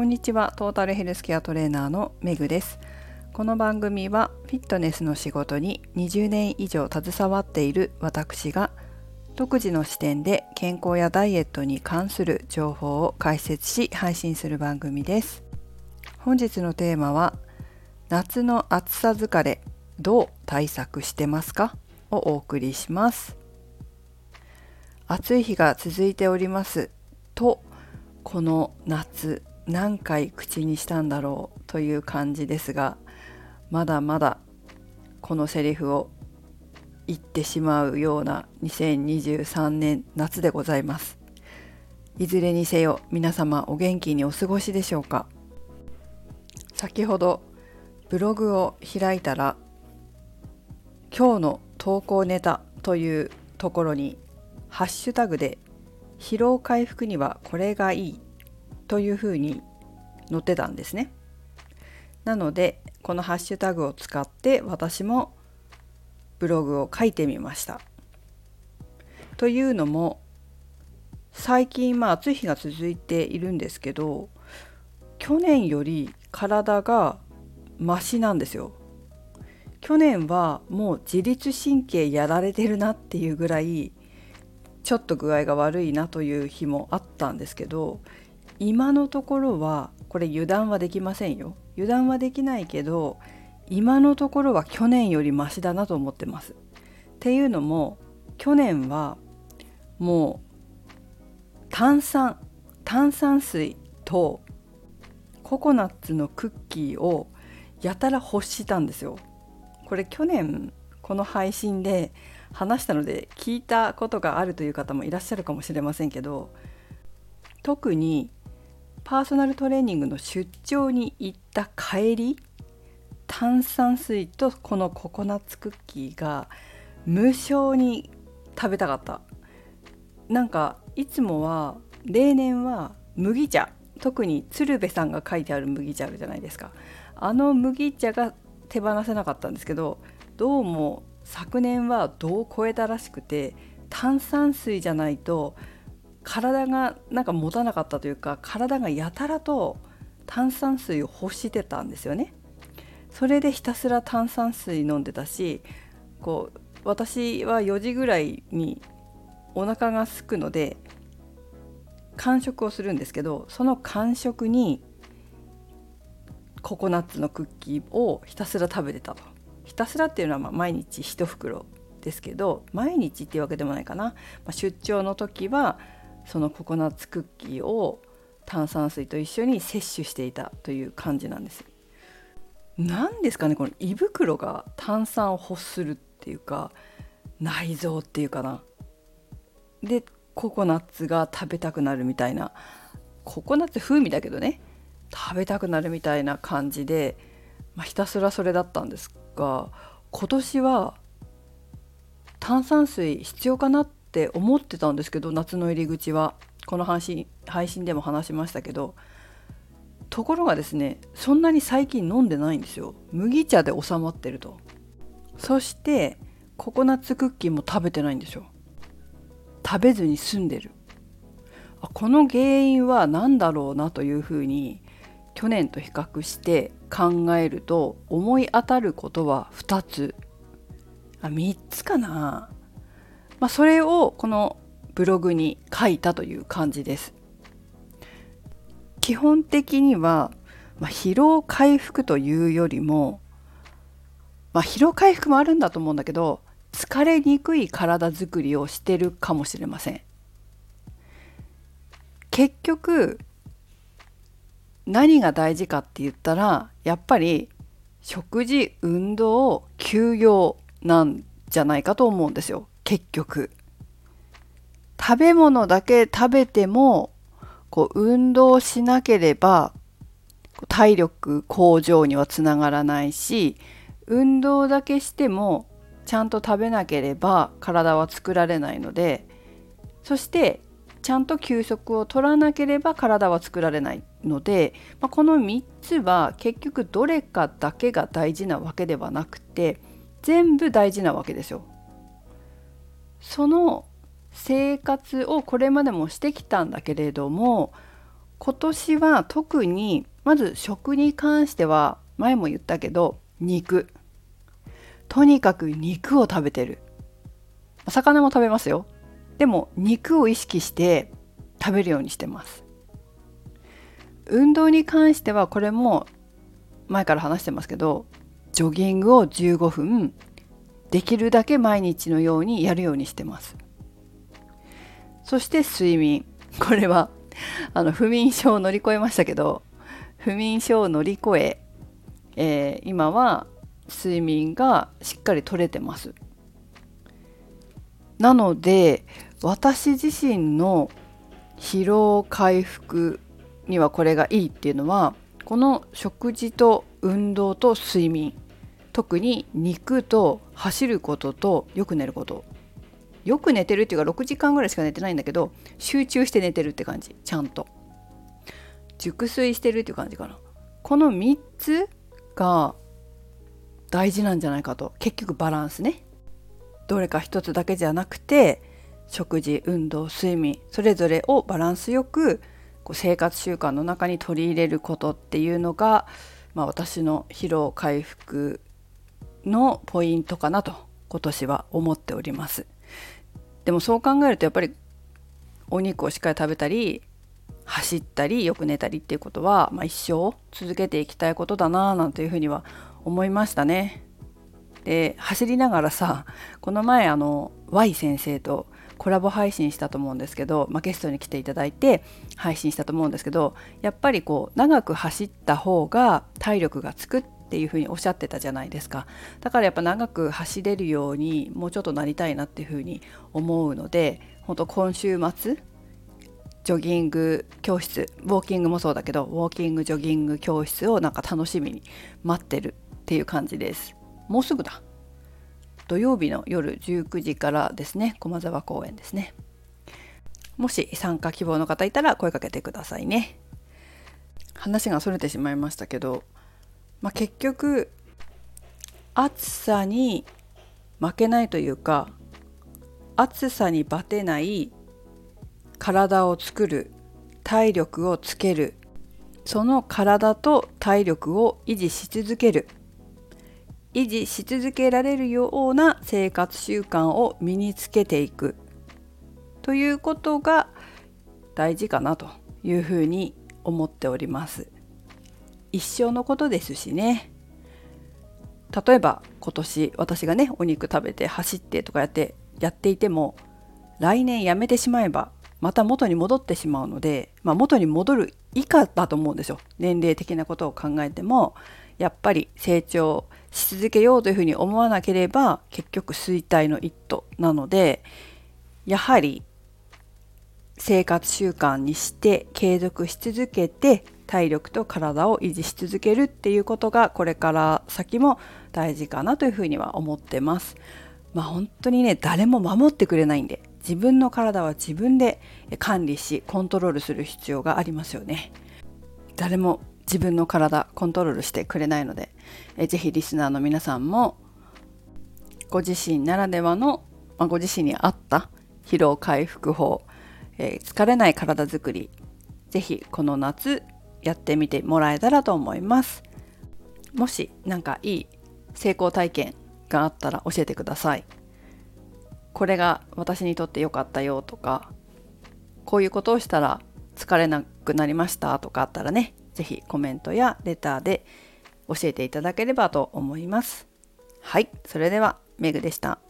こんにちは。トータルヘルスケアトレーナーのメグです。この番組はフィットネスの仕事に20年以上携わっている私が独自の視点で健康やダイエットに関する情報を解説し配信する番組です。本日のテーマは夏の暑さ疲れどう対策してますか？をお送りします。暑い日が続いております。とこの夏何回口にしたんだろうという感じですがまだまだこのセリフを言ってしまうような2023年夏でございます。いずれにせよ皆様お元気にお過ごしでしょうか。先ほどブログを開いたら今日の投稿ネタというところにハッシュタグで疲労回復にはこれがいいというふうに載ってたんですね。なのでこのハッシュタグを使って私もブログを書いてみました。というのも最近まあ暑い日が続いているんですけど去年より体がマシなんですよ。去年はもう自律神経やられてるなっていうぐらいちょっと具合が悪いなという日もあったんですけど今のところはこれ油断はできませんよ油断はできないけど今のところは去年よりマシだなと思ってます。っていうのも去年はもう炭酸炭酸水とココナッツのクッキーをやたら欲したんですよ。これ去年この配信で話したので聞いたことがあるという方もいらっしゃるかもしれませんけど特にパーソナルトレーニングの出張に行った帰り炭酸水とこのココナッツクッキーが無償に食べたかった。なんかいつもは例年は麦茶特に鶴瓶さんが書いてある麦茶あるじゃないですか。あの麦茶が手放せなかったんですけどどうも昨年は度を超えたらしくて炭酸水じゃないと体がなんか持たなかったというか体がやたらと炭酸水を欲してたんですよね。それでひたすら炭酸水飲んでたしこう私は4時ぐらいにお腹が空くので間食をするんですけどその間食にココナッツのクッキーをひたすら食べてたとひたすらっていうのはま毎日1袋ですけど毎日っていうわけでもないかな、まあ、出張の時はそのココナッツクッキーを炭酸水と一緒に摂取していたという感じなんです。何ですかねこの胃袋が炭酸を欲するっていうか内臓っていうかな。でココナッツが食べたくなるみたいなココナッツ風味だけどね食べたくなるみたいな感じで、まあ、ひたすらそれだったんですが今年は炭酸水必要かなってって思ってたんですけど夏の入り口は。この配信配信でも話しましたけどところがですねそんなに最近飲んでないんですよ。麦茶で収まってると。そしてココナッツクッキーも食べてないんですよ。食べずに済んでる。この原因は何だろうなというふうに去年と比較して考えると思い当たることは2つ。あ3つかな、まあ、それをこのブログに書いたという感じです。基本的には、まあ、疲労回復というよりも、まあ、疲労回復もあるんだと思うんだけど疲れにくい体づくりをしてるかもしれません。結局何が大事かって言ったらやっぱり食事運動休養なんじゃないかと思うんですよ。結局。食べ物だけ食べてもこう運動しなければ体力向上にはつながらないし運動だけしてもちゃんと食べなければ体は作られないのでそしてちゃんと休息を取らなければ体は作られないので、まあ、この3つは結局どれかだけが大事なわけではなくて全部大事なわけですよ。その生活をこれまでもしてきたんだけれども今年は特にまず食に関しては前も言ったけど肉。とにかく肉を食べてる。魚も食べますよ。でも肉を意識して食べるようにしてます。運動に関してはこれも前から話してますけどジョギングを15分できるだけ毎日のようにやるようにしてます。そして睡眠。これはあの不眠症を乗り越えましたけど不眠症を乗り越ええー、今は睡眠がしっかり取れてます。なので私自身の疲労回復にはこれがいいっていうのはこの食事と運動と睡眠特に肉と走ることとよく寝ること。よく寝てるっていうか6時間ぐらいしか寝てないんだけど集中して寝てるって感じ。ちゃんと。熟睡してるっていう感じかな。この3つが大事なんじゃないかと。結局バランスね。どれか一つだけじゃなくて食事運動睡眠それぞれをバランスよくこう生活習慣の中に取り入れることっていうのが、まあ、私の疲労回復のポイントかなと今年は思っておりますでもそう考えるとやっぱりお肉をしっかり食べたり走ったりよく寝たりっていうことは、まあ、一生続けていきたいことだななんていうふうには思いましたね。で走りながらさこの前あの Y 先生とコラボ配信したと思うんですけど、まあ、ゲストに来ていただいて配信したと思うんですけどやっぱりこう長く走った方が体力がつくってていうふうにおっしゃってたじゃないですか。だからやっぱ長く走れるようにもうちょっとなりたいなっていうふうに思うので本当今週末ジョギング教室ウォーキングもそうだけどウォーキングジョギング教室をなんか楽しみに待ってるっていう感じです。もうすぐだ。土曜日の夜19時からですね。駒沢公園ですね。もし参加希望の方いたら声かけてくださいね。話がそれてしまいましたけど、まあ、結局暑さに負けないというか暑さにバテない体を作る体力をつけるその体と体力を維持し続ける維持し続けられるような生活習慣を身につけていくということが大事かなというふうに思っております。一生のことですしね。例えば今年私がねお肉食べて走ってとかやってやっていても来年やめてしまえばまた元に戻ってしまうので、まあ、元に戻る以下だと思うんですよ。年齢的なことを考えてもやっぱり成長し続けようというふうに思わなければ結局衰退の一途なのでやはり生活習慣にして継続し続けて体力と体を維持し続けるっていうことがこれから先も大事かなというふうには思ってます。まあ本当にね誰も守ってくれないんで自分の体は自分で管理しコントロールする必要がありますよね誰も自分の体コントロールしてくれないのでえぜひリスナーの皆さんもご自身ならではの、まあ、ご自身に合った疲労回復法、えー、疲れない体づくりぜひこの夏やってみてもらえたらと思いますもし何かいい成功体験があったら教えてくださいこれが私にとって良かったよとかこういうことをしたら疲れなくなりましたとかあったらね是非コメントやレターで教えていただければと思います。はい、それではメグでした。